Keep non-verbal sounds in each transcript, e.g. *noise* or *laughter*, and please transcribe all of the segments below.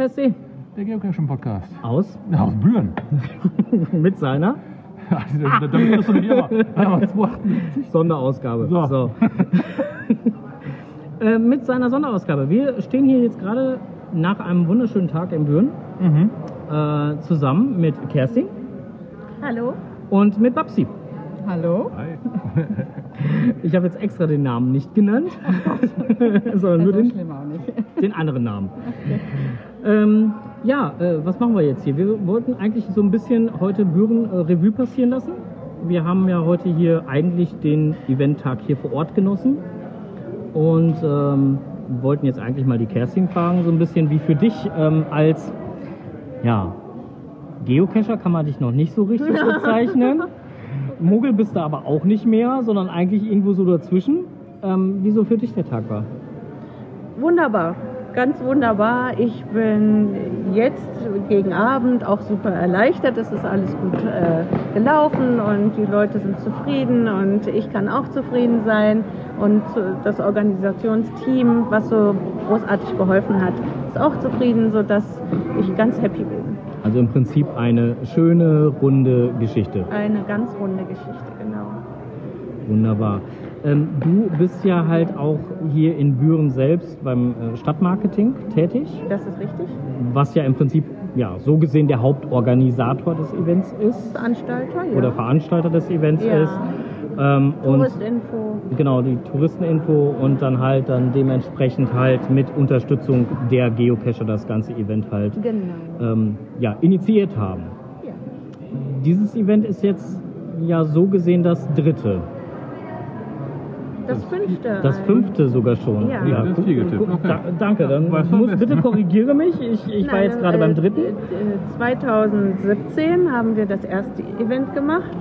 Podcasting Der Geocaching Podcast. aus Ja, aus Büren. *laughs* mit seiner da, da bist du nicht immer. Aber 278. Sonderausgabe. So. *laughs* äh, mit seiner Sonderausgabe. Wir stehen hier jetzt gerade nach einem wunderschönen Tag in Büren Mhm. äh, zusammen mit Kerstin Hallo. und mit Babsi. Hallo. Hi. *laughs* Ich habe jetzt extra den Namen nicht genannt, sondern nur so den, schlimm auch nicht. Den anderen Namen. Ähm, ja, äh, was machen wir jetzt hier? Wir wollten eigentlich so ein bisschen heute Büren äh, Revue passieren lassen. Wir haben ja heute hier eigentlich den Eventtag hier vor Ort genossen und ähm, wollten jetzt eigentlich mal die Kerstin fragen, so ein bisschen wie für dich ähm, als ja, Geocacher kann man dich noch nicht so richtig *laughs* bezeichnen. Muggel bist du aber auch nicht mehr, sondern eigentlich irgendwo so dazwischen. Ähm, wieso für dich der Tag war? Wunderbar. Ganz wunderbar. Ich bin jetzt gegen Abend auch super erleichtert. Es ist alles gut äh, gelaufen und die Leute sind zufrieden und ich kann auch zufrieden sein. Und das Organisationsteam, was so großartig geholfen hat, ist auch zufrieden, sodass ich ganz happy bin. Also im Prinzip eine schöne, runde Geschichte. Eine ganz runde Geschichte, genau. Wunderbar. Ähm, du bist ja halt auch hier in Büren selbst beim äh, Stadtmarketing tätig, Das ist richtig. was ja im Prinzip ja so gesehen der Hauptorganisator des Events ist Veranstalter, ja. oder Veranstalter des Events Ja. ist. Ähm, und Touristinfo. genau die Touristeninfo und dann halt dann dementsprechend halt mit Unterstützung der Geocacher das ganze Event halt Genau. ähm, ja, initiiert haben. Ja. Dieses Event ist jetzt ja so gesehen das dritte. Das fünfte. Das fünfte sogar schon. Ja. Das vierte. gu- Okay. da, danke, dann muss, bitte korrigiere mich. Ich, ich war Nein, jetzt gerade äh, beim dritten. äh, 2017 haben wir das erste Event gemacht.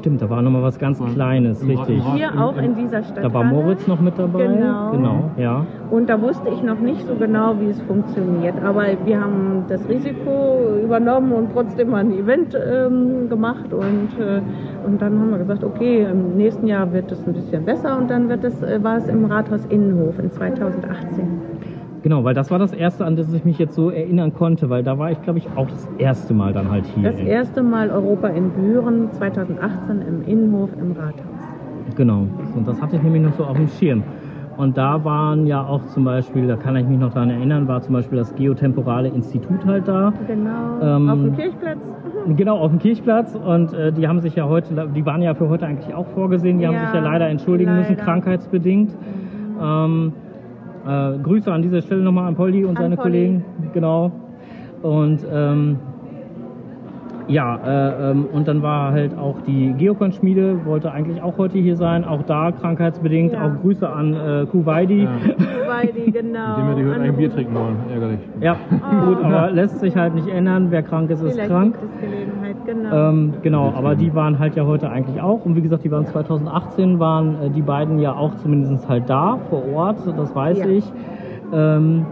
Stimmt, da war noch mal was ganz Kleines, richtig. Hier auch in- dieser Stadt. Da war Moritz noch mit dabei. Genau. Genau, ja. Und da wusste ich noch nicht so genau, wie es funktioniert. Aber wir haben das Risiko übernommen und trotzdem mal ein Event ähm, gemacht. Und, äh, und dann haben wir gesagt, okay, im nächsten Jahr wird es ein bisschen besser. Und dann wird es, äh, war es im Rathaus Innenhof in 2018. Genau, weil das war das erste, an das ich mich jetzt so erinnern konnte, weil da war ich, glaube ich, auch das erste Mal dann halt hier. Das erste Mal Europa in Büren 2018 im Innenhof im Rathaus. Genau. Und das hatte ich nämlich noch so auf dem Schirm. Und da waren ja auch zum Beispiel, da kann ich mich noch daran erinnern, war zum Beispiel das Geotemporale Institut halt da. Genau, Ähm, auf dem Kirchplatz. *laughs* Genau, auf dem Kirchplatz. Und äh, die haben sich ja heute, die waren ja für heute eigentlich auch vorgesehen. Die haben Ja, sich ja leider entschuldigen müssen, leider. krankheitsbedingt. Ähm, äh, Grüße an dieser Stelle nochmal an Polly und An seine Polly. Kollegen. Genau. Und ähm, ja, äh, ähm, und dann war halt auch die Geocon-Schmiede, wollte eigentlich auch heute hier sein, auch da krankheitsbedingt. Ja. Auch Grüße an äh, Kuwaidi. Ja. Die *laughs* genau. Mit dem wir die heute eigentlich ein Bier trinken wollen. Ärgerlich. Ja, gut, aber lässt sich halt nicht ändern. Wer krank ist, ist Vielleicht krank. gibt es Gelegenheit, genau. Ähm, genau, aber die waren halt ja heute eigentlich auch. Und wie gesagt, die waren 2018, waren äh, die beiden ja auch zumindest halt da vor Ort, das weiß Ja. ich. Ähm,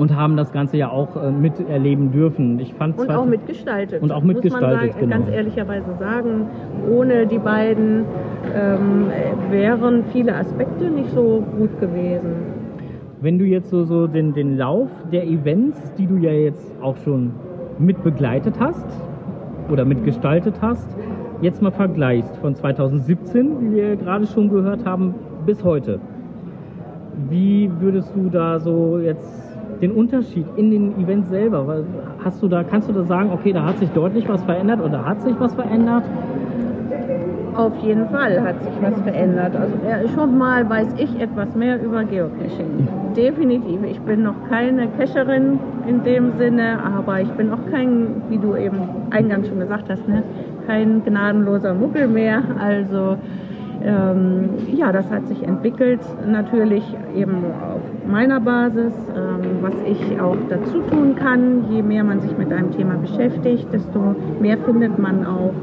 und haben das Ganze ja auch äh, miterleben dürfen. Ich fand und auch mitgestaltet. Und auch muss mitgestaltet, man sagen, genau. ganz ehrlicherweise sagen, ohne die beiden ähm, äh, wären viele Aspekte nicht so gut gewesen. Wenn du jetzt so, so den, den Lauf der Events, die du ja jetzt auch schon mit begleitet hast oder mitgestaltet hast, jetzt mal vergleichst von 2017, wie wir gerade schon gehört haben, bis heute. Wie würdest du da so jetzt den Unterschied in den Events selber, hast du da, kannst du da sagen, okay, da hat sich deutlich was verändert oder hat sich was verändert? Auf jeden Fall hat sich was verändert. Also schon mal weiß ich etwas mehr über Geocaching. Definitiv. Ich bin noch keine Cacherin in dem Sinne, aber ich bin auch kein, wie du eben eingangs schon gesagt hast, ne, kein gnadenloser Muggel mehr. Also ähm, ja, das hat sich entwickelt. Natürlich eben auf meiner Basis, ähm, was ich auch dazu tun kann. Je mehr man sich mit einem Thema beschäftigt, desto mehr findet man auch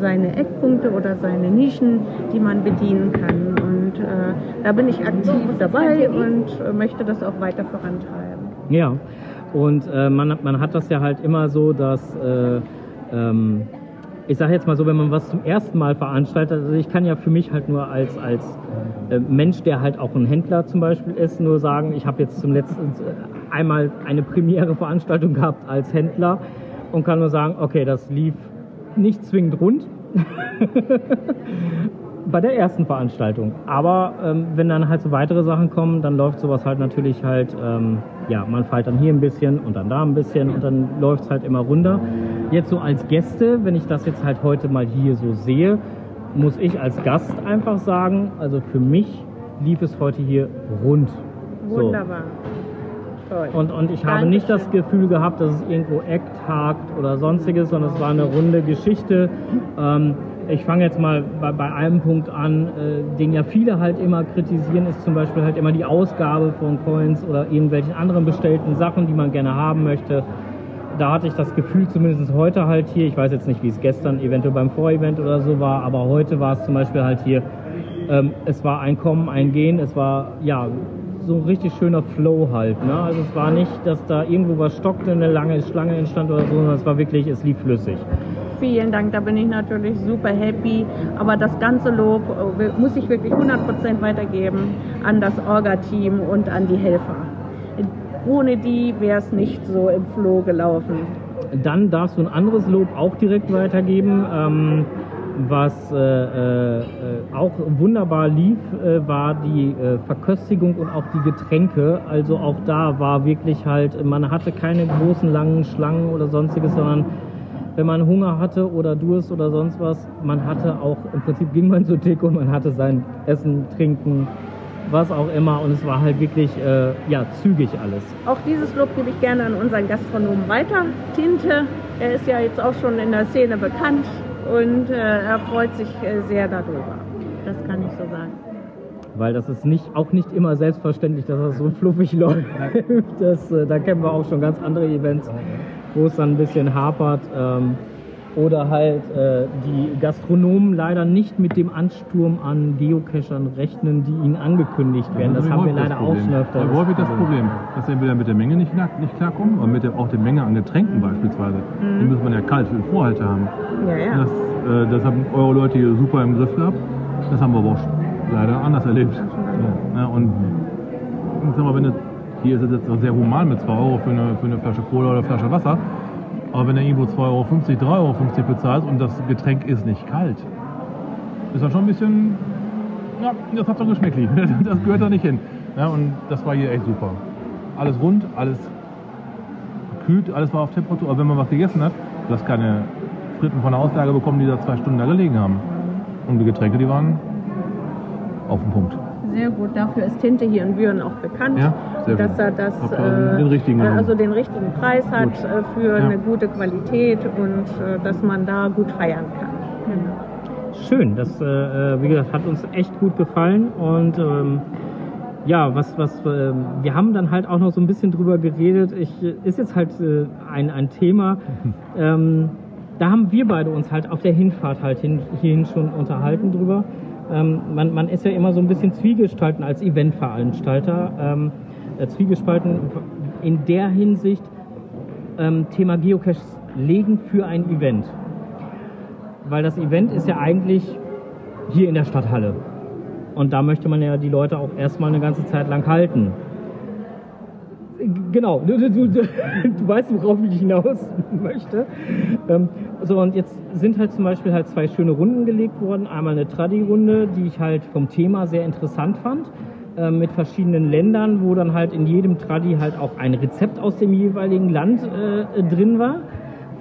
seine Eckpunkte oder seine Nischen, die man bedienen kann. Und äh, da bin ich aktiv dabei und äh, möchte das auch weiter vorantreiben. Ja, und äh, man, man hat das ja halt immer so, dass äh, ähm, ich sage jetzt mal so, wenn man was zum ersten Mal veranstaltet, also ich kann ja für mich halt nur als, als äh, Mensch, der halt auch ein Händler zum Beispiel ist, nur sagen, ich habe jetzt zum letzten äh, einmal eine Premiere Veranstaltung gehabt als Händler und kann nur sagen, okay, das lief nicht zwingend rund. *laughs* bei der ersten Veranstaltung. Aber ähm, wenn dann halt so weitere Sachen kommen, dann läuft sowas halt natürlich halt, ähm, ja, man feiert dann hier ein bisschen und dann da ein bisschen und dann läuft es halt immer runter. Jetzt so als Gäste, wenn ich das jetzt halt heute mal hier so sehe, muss ich als Gast einfach sagen, also für mich lief es heute hier rund. So. Wunderbar. Toll. Und, und ich habe nicht das Dankeschön. Gefühl gehabt, dass es irgendwo Act hakt oder sonstiges, sondern es war eine runde Geschichte. Ähm, ich fange jetzt mal bei, bei einem Punkt an, äh, den ja viele halt immer kritisieren, ist zum Beispiel halt immer die Ausgabe von Coins oder irgendwelchen anderen bestellten Sachen, die man gerne haben möchte. Da hatte ich das Gefühl, zumindest heute halt hier, ich weiß jetzt nicht, wie es gestern eventuell beim Vorevent oder so war, aber heute war es zum Beispiel halt hier, ähm, es war ein Kommen, ein Gehen, es war ja so ein richtig schöner Flow halt. Ne? Also es war nicht, dass da irgendwo was stockte, eine lange Schlange entstand oder so, sondern es war wirklich, es lief flüssig. Vielen Dank, da bin ich natürlich super happy. Aber das ganze Lob äh, muss ich wirklich 100% weitergeben an das Orga-Team und an die Helfer. Ohne die wäre es nicht so im Flow gelaufen. Dann darfst du ein anderes Lob auch direkt weitergeben. Ähm, was äh, äh, auch wunderbar lief, äh, war die äh, Verköstigung und auch die Getränke. Also auch da war wirklich halt, man hatte keine großen langen Schlangen oder sonstiges, sondern wenn man Hunger hatte oder Durst oder sonst was, man hatte auch, im Prinzip ging man *laughs* so dick und man hatte sein Essen, Trinken, was auch immer und es war halt wirklich, äh, ja, zügig alles. Auch dieses Lob gebe ich gerne an unseren Gastronomen weiter. Tinte, er ist ja jetzt auch schon in der Szene bekannt und äh, er freut sich äh, sehr darüber. Das kann ich so sagen. Weil das ist nicht, auch nicht immer selbstverständlich, dass das so fluffig *laughs* läuft. Das, äh, da kennen wir auch schon ganz andere Events, wo es dann ein bisschen hapert. Ähm, oder halt äh, die Gastronomen leider nicht mit dem Ansturm an Geocachern rechnen, die ihnen angekündigt werden. Das ist haben wir leider auch schon öfter. Ja, häufig das Problem, dass sie entweder mit der Menge nicht, klar, nicht klarkommen oder mit der, auch der Menge an Getränken beispielsweise. Die muss man ja kalt für den Vorhalter haben. Ja, ja. Das, äh, das haben eure Leute hier super im Griff gehabt. Das haben wir aber auch leider anders erlebt. Ja. Ja, und ich sag mal, wenn das, hier ist es jetzt sehr human mit 2 Euro für eine, für eine Flasche Cola oder eine Flasche Wasser. Aber wenn du irgendwo 2,50 Euro, 3,50 Euro bezahlst und das Getränk ist nicht kalt, ist das schon ein bisschen, ja, das hat so ein Geschmäckli. *laughs* Das gehört da nicht hin. Ja, und das war hier echt super. Alles rund, alles gekühlt, alles war auf Temperatur. Aber wenn man was gegessen hat, du hast keine Fritten von der Auslage bekommen, die da zwei Stunden da gelegen haben. Und die Getränke, die waren auf den Punkt. Sehr gut, dafür ist Tinte hier in Büren auch bekannt, Ja, dass er das, ihr den richtigen äh, also den richtigen Preis hat Gut. äh, für Ja. eine gute Qualität und äh, dass man da gut feiern kann. Schön, das, äh, äh, wie gesagt, hat uns echt gut gefallen und ähm, ja, was, was, äh, wir haben dann halt auch noch so ein bisschen drüber geredet. Ich, äh, ist jetzt halt äh, ein, ein Thema, *laughs* ähm, da haben wir beide uns halt auf der Hinfahrt halt hin, hierhin schon unterhalten drüber. Ähm, man, man ist ja immer so ein bisschen zwiegespalten als Eventveranstalter, ähm, äh, zwiegespalten in der Hinsicht, ähm, Thema Geocaches legen für ein Event weil das Event ist ja eigentlich hier in der Stadthalle. Und da möchte man ja die Leute auch erstmal eine ganze Zeit lang halten. Genau, du, du, du, du *laughs* weißt, worauf ich hinaus *laughs* möchte. Ähm, so, und jetzt sind halt zum Beispiel halt zwei schöne Runden gelegt worden. Einmal eine Tradi-Runde, die ich halt vom Thema sehr interessant fand, äh, mit verschiedenen Ländern, wo dann halt in jedem Tradi halt auch ein Rezept aus dem jeweiligen Land äh, drin war.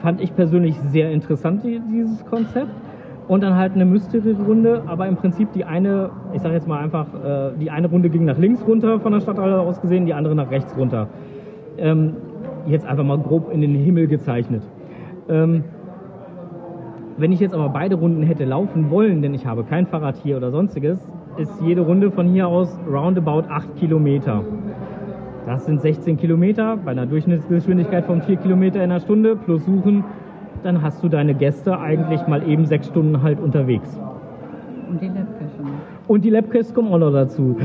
Fand ich persönlich sehr interessant, die, dieses Konzept. Und dann halt eine Mystery-Runde, aber im Prinzip die eine, ich sage jetzt mal einfach, äh, die eine Runde ging nach links runter von der Stadthalle aus gesehen, die andere nach rechts runter. Ähm, jetzt einfach mal grob in den Himmel gezeichnet. Ähm, wenn ich jetzt aber beide Runden hätte laufen wollen, denn ich habe kein Fahrrad hier oder sonstiges, ist jede Runde von hier aus roundabout 8 Kilometer. Das sind 16 Kilometer bei einer Durchschnittsgeschwindigkeit von 4 Kilometer in der Stunde plus Suchen. Dann hast du deine Gäste eigentlich mal eben sechs Stunden halt unterwegs. Und die Labcache. Und die Labcaches kommen auch noch dazu.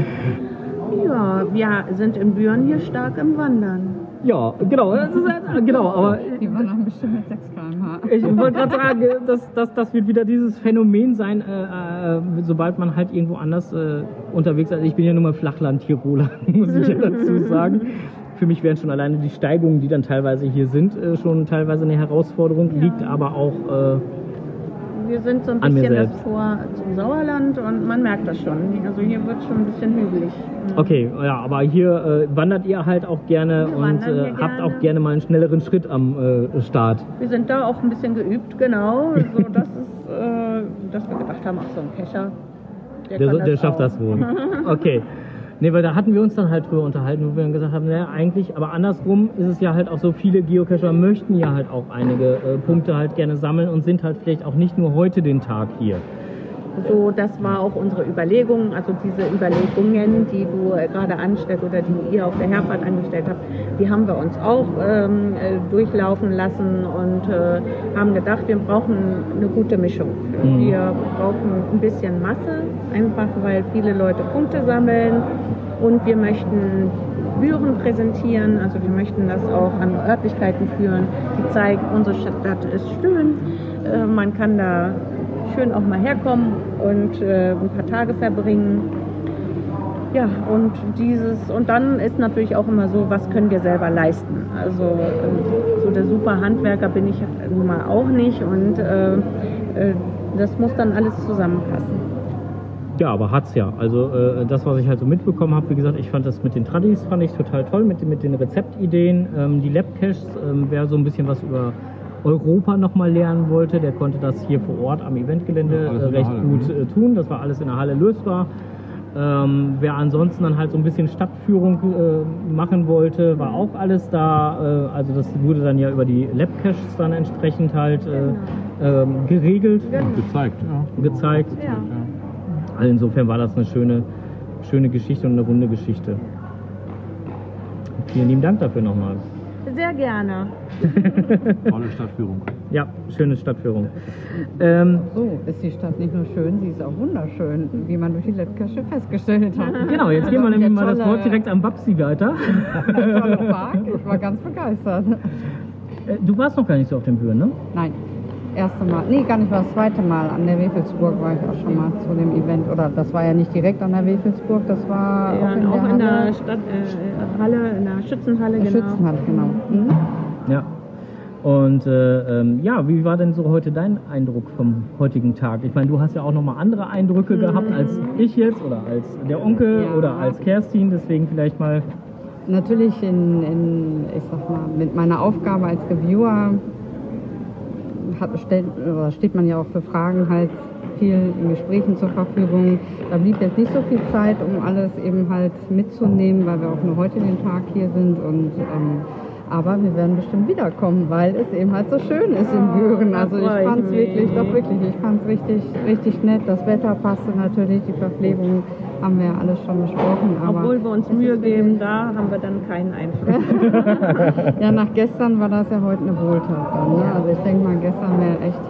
Ja, wir sind in Büren hier stark im Wandern. Ja, genau, das ist, halt- genau, aber Die waren dann bestimmt mit 6 km/h. ich wollte gerade sagen, das, das, das wird wieder dieses Phänomen sein, äh, äh, sobald man halt irgendwo anders äh, unterwegs ist. Also ich bin ja nun mal Flachland-Tiroler, *laughs* muss ich ja dazu sagen. Für mich wären schon alleine die Steigungen, die dann teilweise hier sind, äh, schon teilweise eine Herausforderung, liegt aber auch äh, Wir sind so ein bisschen das. Tor zum Sauerland und man merkt das schon. Also hier wird schon ein bisschen hügelig. Okay, ja, aber hier äh, wandert ihr halt auch gerne Wir und äh, habt gerne. auch gerne mal einen schnelleren Schritt am äh, Start. Wir sind da auch ein bisschen geübt, genau. *laughs* So, dass, es, äh, dass wir gedacht haben, ach so ein Kescher, der, Der, der schafft das wohl. *laughs* Okay. Nee, weil da hatten wir uns dann halt drüber unterhalten, wo wir dann gesagt haben, naja, eigentlich, aber andersrum ist es ja halt auch so, viele Geocacher möchten ja halt auch einige äh, Punkte halt gerne sammeln und sind halt vielleicht auch nicht nur heute den Tag hier. So, das war auch unsere Überlegung, also diese Überlegungen, die du äh, gerade anstellst oder die ihr auf der Herfahrt angestellt habt, die haben wir uns auch ähm, äh, durchlaufen lassen und äh, haben gedacht, wir brauchen eine gute Mischung. Mhm. Wir brauchen ein bisschen Masse, einfach weil viele Leute Punkte sammeln und wir möchten Büren präsentieren, also wir möchten das auch an Örtlichkeiten führen, die zeigen, unsere Stadt ist schön, äh, man kann da schön auch mal herkommen und äh, ein paar Tage verbringen. Ja, und dieses, und dann ist natürlich auch immer so, was können wir selber leisten? Also äh, so der super Handwerker bin ich nun mal auch nicht und äh, äh, das muss dann alles zusammenpassen. Ja, aber hat's ja. Also äh, das, was ich halt so mitbekommen habe, wie gesagt, ich fand das mit den Tradis fand ich total toll, mit, mit den Rezeptideen. Ähm, die Labcaches, ähm, wer so ein bisschen was über Europa nochmal lernen wollte, der konnte das hier vor Ort am Eventgelände Ja, äh, recht Halle, gut ne? äh, tun. Das war alles in der Halle lösbar. Ähm, wer ansonsten dann halt so ein bisschen Stadtführung äh, machen wollte, war auch alles da. Äh, also das wurde dann ja über die Labcaches dann entsprechend halt äh, ähm, geregelt, Gezeigt, ja. gezeigt. Ja. ja. Also insofern war das eine schöne, schöne Geschichte und eine runde Geschichte. Vielen lieben Dank dafür nochmal. Sehr gerne. *laughs* Tolle Stadtführung. Ja, schöne Stadtführung. Ähm, So ist die Stadt nicht nur schön, sie ist auch wunderschön, wie man durch die Lettkäsche festgestellt hat. *laughs* genau, jetzt geben wir Der nämlich mal das Wort direkt an Babsi weiter. Der tolle *laughs* Park, ich war ganz begeistert. Äh, Du warst noch gar nicht so auf den Bühnen, ne? Nein, erste Mal, nee, gar nicht, war das zweite Mal. An der Wefelsburg war ich auch schon mal zu dem Event. Oder das war ja nicht direkt an der Wefelsburg, das war Ja, auch in auch der in der Stadt, äh, Halle, in der Schützenhalle, genau. Schützenhalle, genau. Mhm. Ja. Und äh, ähm, ja, wie war denn so heute dein Eindruck vom heutigen Tag? Ich meine, du hast ja auch nochmal andere Eindrücke gehabt als ich jetzt oder als der Onkel Ja. oder als Kerstin. Deswegen vielleicht mal Natürlich in, in, ich sag mal, mit meiner Aufgabe als Reviewer hat, stellt, steht man ja auch für Fragen halt viel in Gesprächen zur Verfügung. Da blieb jetzt nicht so viel Zeit, um alles eben halt mitzunehmen, weil wir auch nur heute den Tag hier sind und ähm, aber wir werden bestimmt wiederkommen, weil es eben halt so schön ist in Büren. da Also ich fand es wirklich, doch wirklich, ich fand es richtig, richtig nett. Das Wetter passte natürlich, die Verpflegung haben wir ja alles schon besprochen. Aber Obwohl wir uns Mühe geben, da haben wir dann keinen Einfluss. *laughs* ja, nach gestern war das ja heute eine Wohltat. Dann, ne? Also ich denke mal, gestern wäre echt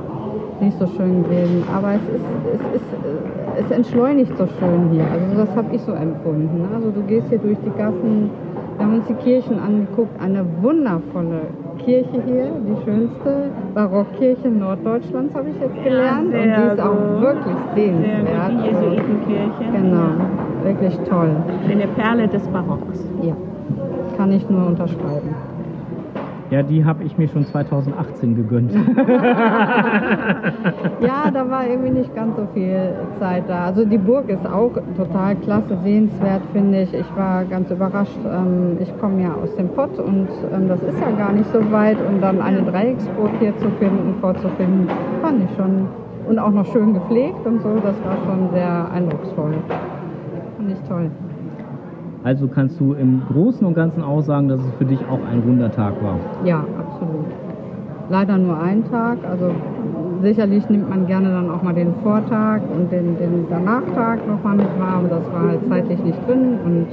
nicht so schön gewesen. Aber es ist, es ist, äh, es entschleunigt so schön hier. Also das habe ich so empfunden. Ne? Also du gehst hier durch die Gassen, wir haben uns die Kirchen angeguckt, eine wundervolle Kirche hier, die schönste Barockkirche Norddeutschlands habe ich jetzt gelernt. Und sehr die ist auch gut. wirklich sehenswert. Die Also, Jesuitenkirche. genau, wirklich toll. Eine Perle des Barocks. Ja, kann ich nur unterschreiben. Ja, die habe ich mir schon 2018 gegönnt. *laughs* Ja, da war irgendwie nicht ganz so viel Zeit da. Also die Burg ist auch total klasse, sehenswert, finde ich. Ich war ganz überrascht. Ähm, ich komme ja aus dem Pott und ähm, das ist ja gar nicht so weit. Und dann eine Dreiecksburg hier zu finden, vorzufinden, fand ich schon. Und auch noch schön gepflegt und so, das war schon sehr eindrucksvoll. Fand ich toll. Also kannst du im Großen und Ganzen auch sagen, dass es für dich auch ein runder Tag war. Ja, absolut. Leider nur einen Tag. Also sicherlich nimmt man gerne dann auch mal den Vortag und den, den Danach-Tag nochmal mit wahr, aber das war halt zeitlich nicht drin. Und,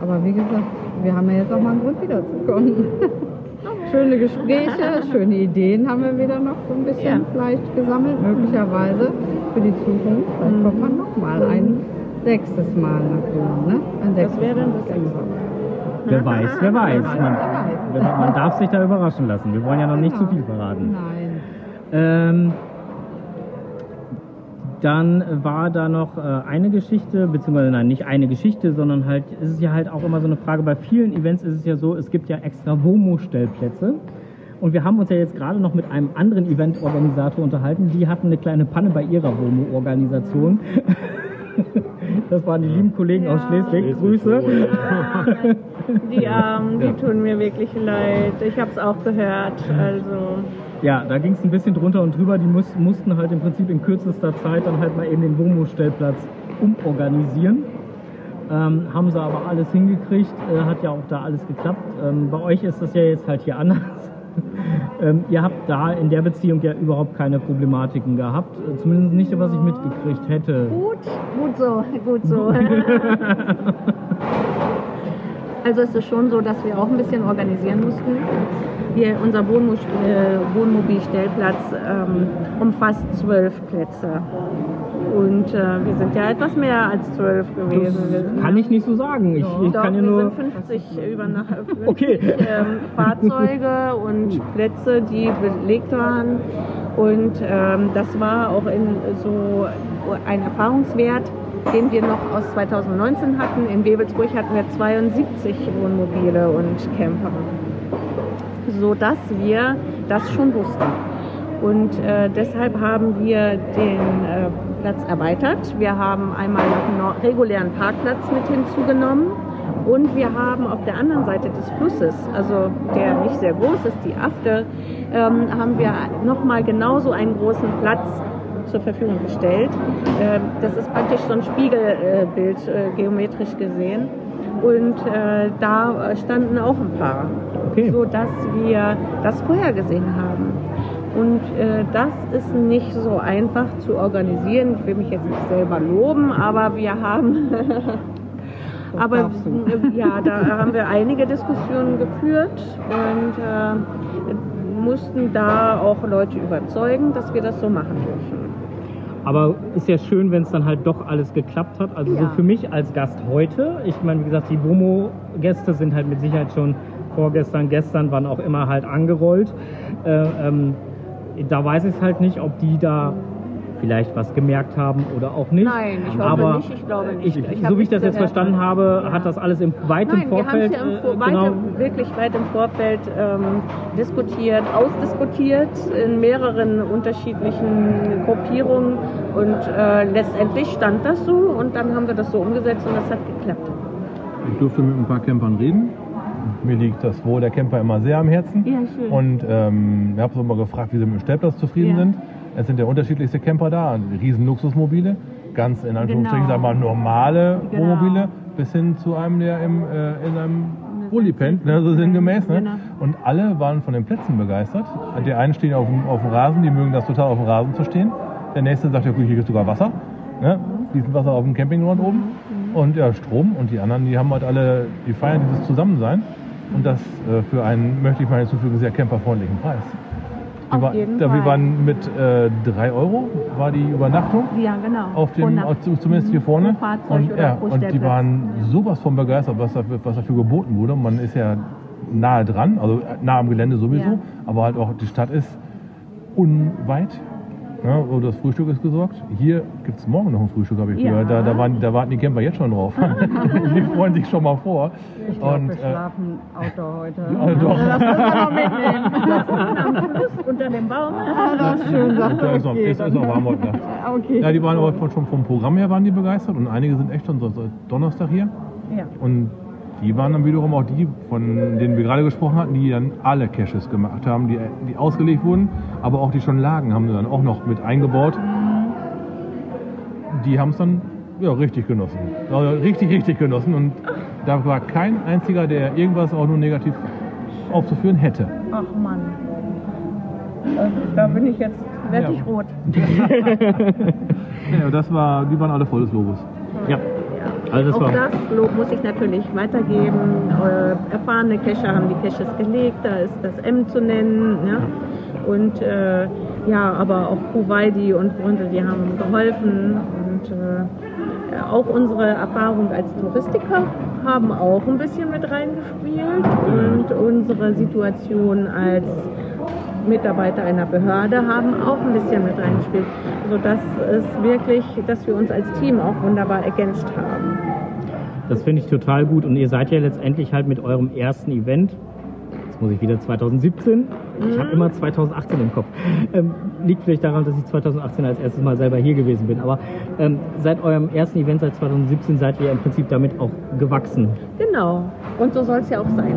aber wie gesagt, wir haben ja jetzt auch mal einen Grund wiederzukommen. *laughs* Schöne Gespräche, schöne Ideen haben wir wieder noch so ein bisschen Ja. vielleicht gesammelt, möglicherweise für die Zukunft. Vielleicht kommt man noch mal ein sechstes Mal nach Böhmen, ne? Ein Das wäre dann das sechste. Mal. Wer weiß, wer weiß. Man, Wer weiß. gesagt, man darf sich da überraschen lassen. Wir wollen ja noch nicht zu viel verraten. Nein. Ähm, dann war da noch äh, eine Geschichte, beziehungsweise nein, nicht eine Geschichte, sondern halt, es ist ja halt auch immer so eine Frage, bei vielen Events ist es ja so, es gibt ja extra WOMO-Stellplätze. Und wir haben uns ja jetzt gerade noch mit einem anderen Eventorganisator unterhalten, die hatten eine kleine Panne bei ihrer WOMO-Organisation. *laughs* Das waren die lieben Kollegen aus Schleswig. Grüße. *laughs* Die Armen, die tun mir wirklich leid. Ich habe es auch gehört. Also Ja, da ging es ein bisschen drunter und drüber. Die muss, mussten halt im Prinzip in kürzester Zeit dann halt mal eben den WOMO-Stellplatz umorganisieren. Ähm, haben sie aber alles hingekriegt, äh, hat ja auch da alles geklappt. Ähm, bei euch ist das ja jetzt halt hier anders. *laughs* ähm, ihr habt da in der Beziehung ja überhaupt keine Problematiken gehabt. Zumindest nicht, was ich mitgekriegt hätte. gut, gut so, gut so. *laughs* *laughs* Also es ist schon so, dass wir auch ein bisschen organisieren mussten. Wir, unser äh, Wohnmobilstellplatz ähm, umfasst zwölf Plätze. Und äh, wir sind ja etwas mehr als zwölf gewesen. Wir Das kann ich nicht so sagen. Ich, ich Doch, kann ja wir nur. sind 50 Übernach 50, Okay. ähm, Fahrzeuge und Plätze, die belegt waren. Und ähm, das war auch in so ein Erfahrungswert, den wir noch aus 2019 hatten. In Wewelsburg hatten wir 72 Wohnmobile und Camper, sodass wir das schon wussten. Und äh, deshalb haben wir den äh, Platz erweitert. Wir haben einmal noch einen regulären Parkplatz mit hinzugenommen. Und wir haben auf der anderen Seite des Flusses, also der nicht sehr groß ist, die Afte, ähm, haben wir nochmal genauso einen großen Platz zur Verfügung gestellt. Ähm, das ist praktisch so ein Spiegelbild, äh, geometrisch gesehen. Und äh, da standen auch ein paar, Okay. so dass wir das vorher gesehen haben. Und äh, das ist nicht so einfach zu organisieren. Ich will mich jetzt nicht selber loben, aber wir haben, *laughs* aber äh, ja, da haben wir einige Diskussionen geführt und äh, mussten da auch Leute überzeugen, dass wir das so machen dürfen. Aber ist ja schön, wenn es dann halt doch alles geklappt hat. Also so Ja. für mich als Gast heute, ich meine, wie gesagt, die Womo-Gäste sind halt mit Sicherheit schon vorgestern, gestern, wann auch immer halt angerollt. Äh, ähm, da weiß ich halt nicht, ob die da vielleicht was gemerkt haben oder auch nicht. Nein, ich hoffe Aber nicht, ich glaube nicht. Ich, Ich so wie ich das jetzt verstanden habe, Ja. hat das alles im, weit im Nein, wir haben es Vorfeld ja im äh, Vor weit, genau, wirklich weit im Vorfeld ähm, diskutiert, ausdiskutiert in mehreren unterschiedlichen Gruppierungen und äh, letztendlich stand das so und dann haben wir das so umgesetzt und das hat geklappt. Ich durfte mit ein paar Campern reden. Mir liegt das Wohl der Camper immer sehr am Herzen. Ja, schön. Und ähm, ich habe so mal gefragt, wie sie mit dem Stellplatz zufrieden Ja. sind. Es sind ja unterschiedlichste Camper da, riesen Luxusmobile, ganz in Anführungsstrichen Genau. sagen wir mal normale Genau. Wohnmobile, bis hin zu einem, der im, äh, in einem pennt, ne, so sinngemäß. Ne? Genau. Und alle waren von den Plätzen begeistert. Die einen stehen auf dem, auf dem Rasen, die mögen das total auf dem Rasen zu stehen. Der nächste sagt, ja gut, hier gibt sogar Wasser. Ne? Fließend Wasser auf dem Campinggrund oben. Und ja, Strom. Und die anderen, die haben halt alle, die feiern dieses Zusammensein. Und das äh, für einen, möchte ich mal hinzufügen, sehr camperfreundlichen Preis. Auf war- jeden da, Wir Fall. waren mit 3 Euro, war die Übernachtung. Ja, genau. Auf dem, auf- zumindest hier vorne. Pro Fahrzeug und, oder ja, pro und die waren sowas von begeistert, was dafür, was dafür geboten wurde. Man ist ja nahe dran, also nah am Gelände sowieso, Ja. aber halt auch die Stadt ist unweit. Ja, wo das Frühstück ist gesorgt. Hier gibt es morgen noch ein Frühstück, habe ich Ja. gehört. Da, da, waren, da warten die Camper jetzt schon drauf. *laughs* *laughs* die freuen sich schon mal vor. Ich glaube, Und, wir äh, schlafen Outdoor heute. ja, doch. *laughs* Das müssen wir noch mitnehmen. Unter dem Baum. *laughs* Ah, das ist schön, dass Ist, das ist, noch warm heute *laughs* Nacht. Okay. Ja, die waren aber schon vom Programm her waren die begeistert und einige sind echt schon so, so Donnerstag hier. Ja. Und die waren dann wiederum auch die, von denen wir gerade gesprochen hatten, die dann alle Caches gemacht haben, die, die ausgelegt wurden, aber auch die schon lagen, haben sie dann auch noch mit eingebaut. Die haben es dann ja, richtig genossen. Also richtig, richtig genossen. Und da war kein einziger, der irgendwas auch nur negativ aufzuführen hätte. Ach Mann. Also, da bin ich jetzt, werde Ja. ich rot. *laughs* Ja, das war, die waren alle voll des Lobes. Ja, also das Auch war. das Lob muss ich natürlich weitergeben. Äh, erfahrene Cacher haben die Caches gelegt, da ist das M zu nennen. Ja? Und äh, ja, aber auch Kuwaiti und Brunte, die haben geholfen. Und äh, auch unsere Erfahrung als Touristiker haben auch ein bisschen mit reingespielt. Und und unsere Situation als Mitarbeiter einer Behörde haben auch ein bisschen mit reingespielt, sodass es wirklich, dass wir uns als Team auch wunderbar ergänzt haben. Das finde ich total gut und ihr seid ja letztendlich halt mit eurem ersten Event jetzt muss ich wieder 2017. Ich habe immer 2018 im Kopf. Ähm, liegt vielleicht daran, dass ich 2018 als erstes Mal selber hier gewesen bin. Aber ähm, seit eurem ersten Event, seit 2017, seid ihr im Prinzip damit auch gewachsen. Genau. Und so soll es ja auch sein.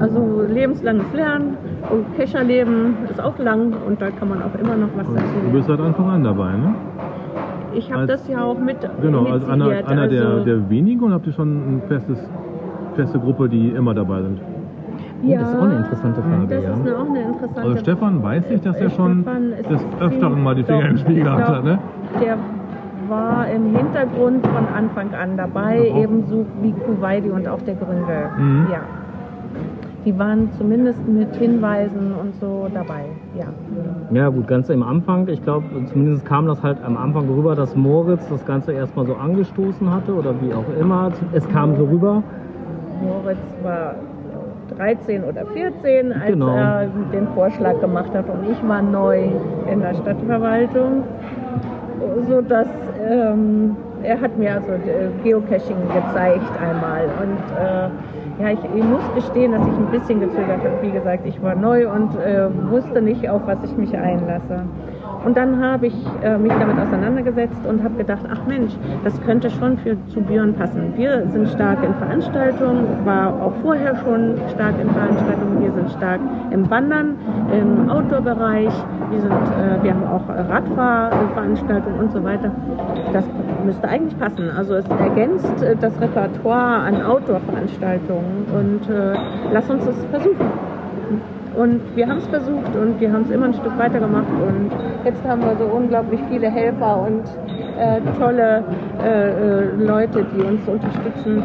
Also lebenslanges Lernen und Kescherleben ist auch lang und da kann man auch immer noch was dazu Du bist seit Anfang an dabei, ne? Ich habe das ja auch mit Genau, als einer, einer der, also, der wenigen und habt ihr schon eine festes, feste Gruppe, die immer dabei sind? Oh, das ist auch eine interessante Frage, Das ja. ist eine, auch eine interessante Also Stefan weiß ich, dass er schon des Öfteren mal die Doch, Finger im Spiel gehabt hat, ne? Der war im Hintergrund von Anfang an dabei, ebenso wie Kuwaiti und auch der Gründel. Mhm. Ja. Die waren zumindest mit Hinweisen und so dabei. Ja. Ja gut, ganz am Anfang, ich glaube, zumindest kam das halt am Anfang rüber, dass Moritz das Ganze erstmal so angestoßen hatte oder wie auch immer. Es kam so rüber. Moritz war 13 oder 14, als Genau. er den Vorschlag gemacht hat und ich war neu in der Stadtverwaltung, so dass ähm, er hat mir also äh, Geocaching gezeigt einmal und äh, ja, ich, ich muss gestehen, dass ich ein bisschen gezögert habe. Wie gesagt, ich war neu und äh, wusste nicht, auf was ich mich einlasse. Und dann habe ich äh, mich damit auseinandergesetzt und habe gedacht, ach Mensch, das könnte schon für zu Büren passen. Wir sind stark in Veranstaltungen, war auch vorher schon stark in Veranstaltungen. Wir sind stark im Wandern, im Outdoor-Bereich. Wir, sind, äh, wir haben auch Radfahrveranstaltungen und so weiter. Das müsste eigentlich passen. Also es ergänzt äh, das Repertoire an Outdoor-Veranstaltungen und äh, lass uns das versuchen. Und wir haben es versucht und wir haben es immer ein Stück weiter gemacht und jetzt haben wir so unglaublich viele Helfer und äh, tolle äh, äh, Leute, die uns unterstützen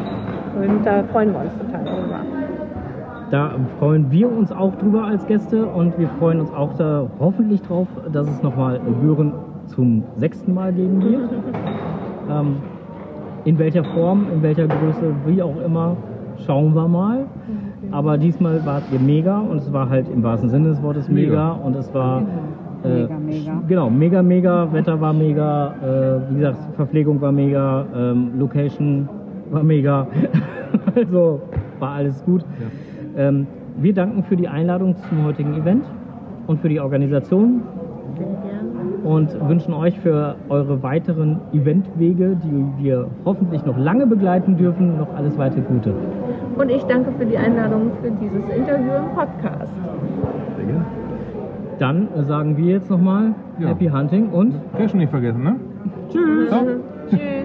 und da freuen wir uns total. Da freuen wir uns auch drüber als Gäste und wir freuen uns auch da hoffentlich drauf, dass es nochmal Büren zum sechsten Mal geben wird. Ähm, in welcher Form, in welcher Größe, wie auch immer, schauen wir mal. Aber diesmal wart ihr mega und es war halt im wahrsten Sinne des Wortes mega, Mega. und es war äh, Mega, mega. Genau, mega, mega, Wetter war mega, äh, wie gesagt, Verpflegung war mega, ähm, Location war mega. *laughs* also war alles gut. Ähm, wir danken für die Einladung zum heutigen Event und für die Organisation und wünschen euch für eure weiteren Eventwege, die wir hoffentlich noch lange begleiten dürfen, noch alles weiter Gute. Und ich danke für die Einladung für dieses Interview im Podcast. Sehr gerne. Dann sagen wir jetzt nochmal Ja. Happy Hunting und Cash nicht vergessen, ne? Tschüss. Ciao. Tschüss.